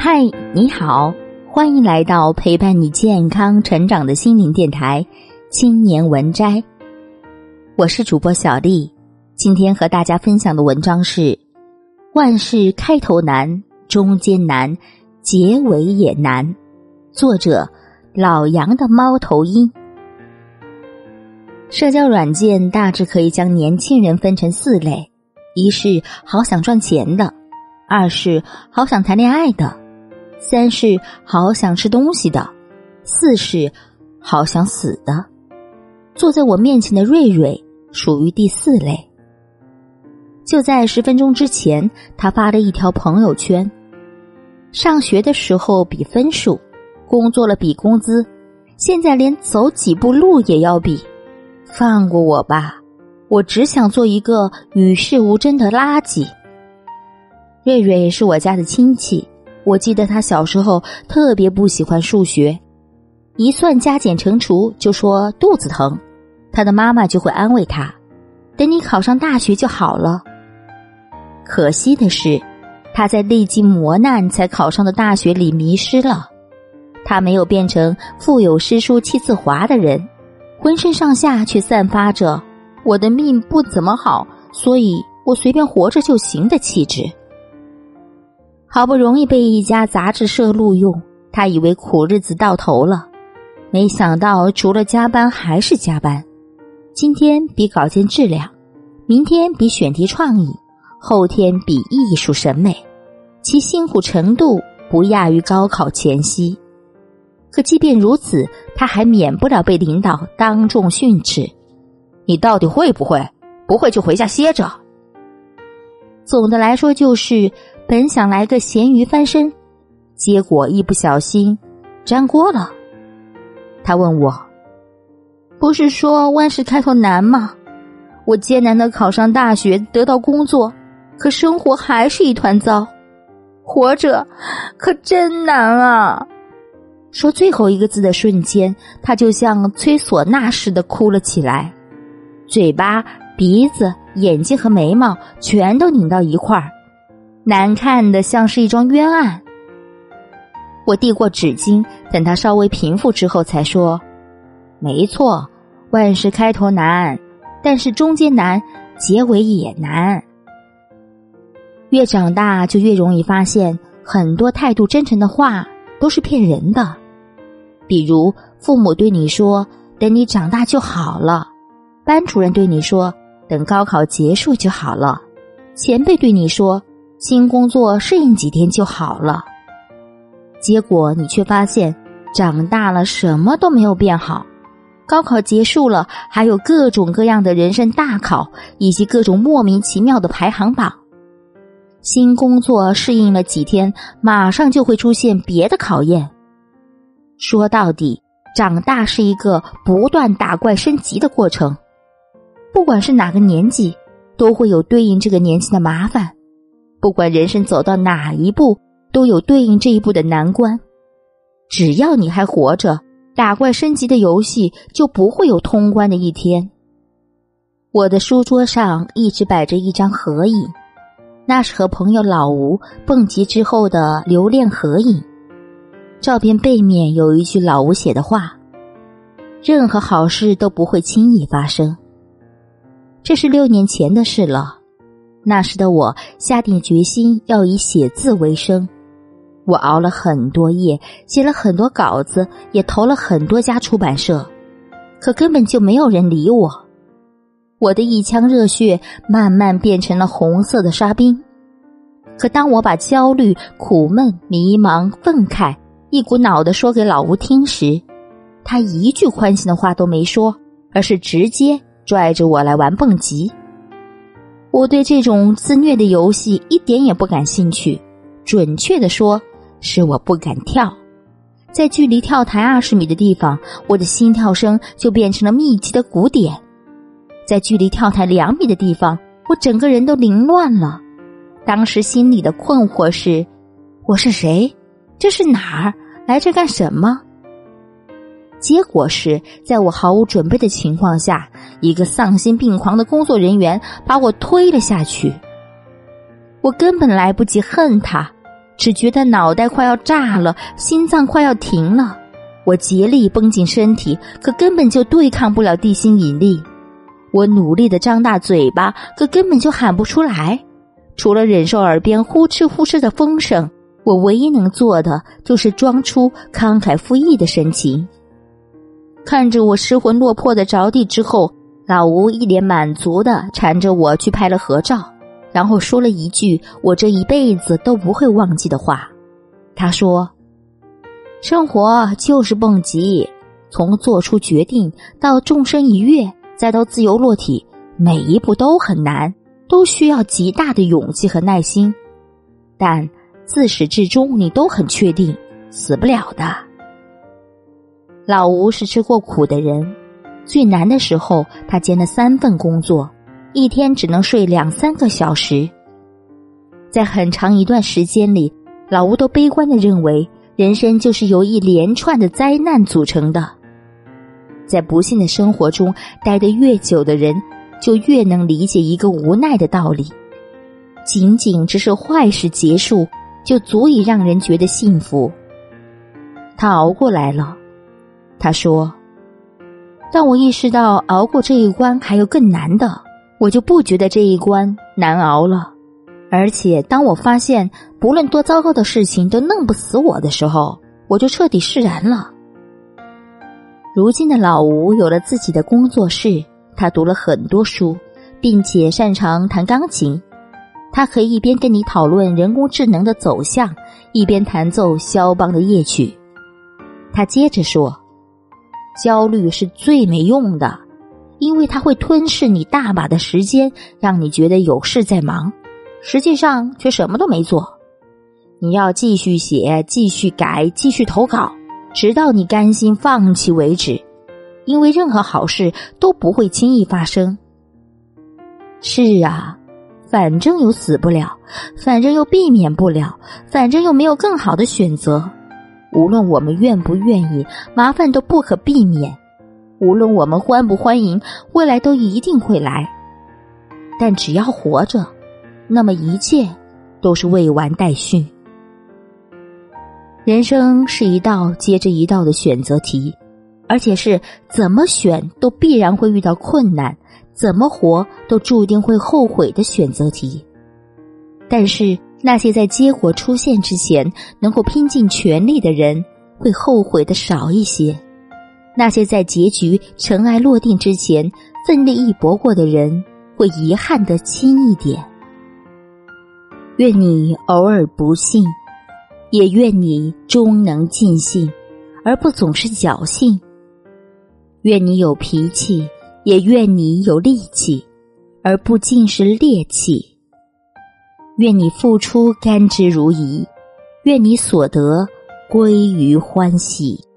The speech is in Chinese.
嗨，你好，欢迎来到陪伴你健康成长的心灵电台《青年文摘》。我是主播小丽，今天和大家分享的文章是：万事开头难，中间难，结尾也难。作者老杨的猫头鹰。社交软件大致可以将年轻人分成四类：一是好想赚钱的，二是好想谈恋爱的。三是好想吃东西的，四是好想死的。坐在我面前的瑞瑞属于第四类。就在十分钟之前，他发了一条朋友圈：上学的时候比分数，工作了比工资，现在连走几步路也要比。放过我吧，我只想做一个与世无争的垃圾。瑞瑞是我家的亲戚。我记得他小时候特别不喜欢数学，一算加减乘除就说肚子疼，他的妈妈就会安慰他：“等你考上大学就好了。”可惜的是，他在历经磨难才考上的大学里迷失了。他没有变成腹有诗书气自华的人，浑身上下却散发着“我的命不怎么好，所以我随便活着就行”的气质。好不容易被一家杂志社录用，他以为苦日子到头了，没想到除了加班还是加班。今天比稿件质量，明天比选题创意，后天比艺术审美，其辛苦程度不亚于高考前夕。可即便如此，他还免不了被领导当众训斥：“你到底会不会？不会就回家歇着。”总的来说就是。本想来个咸鱼翻身，结果一不小心粘锅了。他问我：“不是说万事开头难吗？我艰难的考上大学，得到工作，可生活还是一团糟，活着可真难啊！”说最后一个字的瞬间，他就像吹唢呐似的哭了起来，嘴巴、鼻子、眼睛和眉毛全都拧到一块儿。难看的像是一桩冤案。我递过纸巾，等他稍微平复之后，才说：“没错，万事开头难，但是中间难，结尾也难。越长大，就越容易发现，很多态度真诚的话都是骗人的。比如，父母对你说‘等你长大就好了’，班主任对你说‘等高考结束就好了’，前辈对你说。”新工作适应几天就好了，结果你却发现长大了什么都没有变好。高考结束了，还有各种各样的人生大考，以及各种莫名其妙的排行榜。新工作适应了几天，马上就会出现别的考验。说到底，长大是一个不断打怪升级的过程，不管是哪个年纪，都会有对应这个年纪的麻烦。不管人生走到哪一步，都有对应这一步的难关。只要你还活着，打怪升级的游戏就不会有通关的一天。我的书桌上一直摆着一张合影，那是和朋友老吴蹦极之后的留恋合影。照片背面有一句老吴写的话：“任何好事都不会轻易发生。”这是六年前的事了。那时的我下定决心要以写字为生，我熬了很多夜，写了很多稿子，也投了很多家出版社，可根本就没有人理我。我的一腔热血慢慢变成了红色的沙冰。可当我把焦虑、苦闷、迷茫、愤慨一股脑的说给老吴听时，他一句宽心的话都没说，而是直接拽着我来玩蹦极。我对这种自虐的游戏一点也不感兴趣，准确的说，是我不敢跳。在距离跳台二十米的地方，我的心跳声就变成了密集的鼓点；在距离跳台两米的地方，我整个人都凌乱了。当时心里的困惑是：我是谁？这是哪儿？来这干什么？结果是在我毫无准备的情况下，一个丧心病狂的工作人员把我推了下去。我根本来不及恨他，只觉得脑袋快要炸了，心脏快要停了。我竭力绷紧身体，可根本就对抗不了地心引力。我努力的张大嘴巴，可根本就喊不出来。除了忍受耳边呼哧呼哧的风声，我唯一能做的就是装出慷慨赴义的神情。看着我失魂落魄的着地之后，老吴一脸满足的缠着我去拍了合照，然后说了一句我这一辈子都不会忘记的话。他说：“生活就是蹦极，从做出决定到纵身一跃，再到自由落体，每一步都很难。”都需要极大的勇气和耐心，但自始至终你都很确定死不了的。老吴是吃过苦的人，最难的时候他兼了三份工作，一天只能睡两三个小时。在很长一段时间里，老吴都悲观的认为人生就是由一连串的灾难组成的。在不幸的生活中待得越久的人。就越能理解一个无奈的道理，仅仅只是坏事结束，就足以让人觉得幸福。他熬过来了，他说：“当我意识到熬过这一关还有更难的，我就不觉得这一关难熬了。而且当我发现不论多糟糕的事情都弄不死我的时候，我就彻底释然了。”如今的老吴有了自己的工作室。他读了很多书，并且擅长弹钢琴。他可以一边跟你讨论人工智能的走向，一边弹奏肖邦的夜曲。他接着说：“焦虑是最没用的，因为它会吞噬你大把的时间，让你觉得有事在忙，实际上却什么都没做。你要继续写，继续改，继续投稿，直到你甘心放弃为止。”因为任何好事都不会轻易发生。是啊，反正又死不了，反正又避免不了，反正又没有更好的选择。无论我们愿不愿意，麻烦都不可避免；无论我们欢不欢迎，未来都一定会来。但只要活着，那么一切都是未完待续。人生是一道接着一道的选择题。而且是怎么选都必然会遇到困难，怎么活都注定会后悔的选择题。但是那些在结果出现之前能够拼尽全力的人，会后悔的少一些；那些在结局尘埃落定之前奋力一搏过的人，会遗憾的轻一点。愿你偶尔不幸，也愿你终能尽兴，而不总是侥幸。愿你有脾气，也愿你有力气，而不尽是劣气。愿你付出甘之如饴，愿你所得归于欢喜。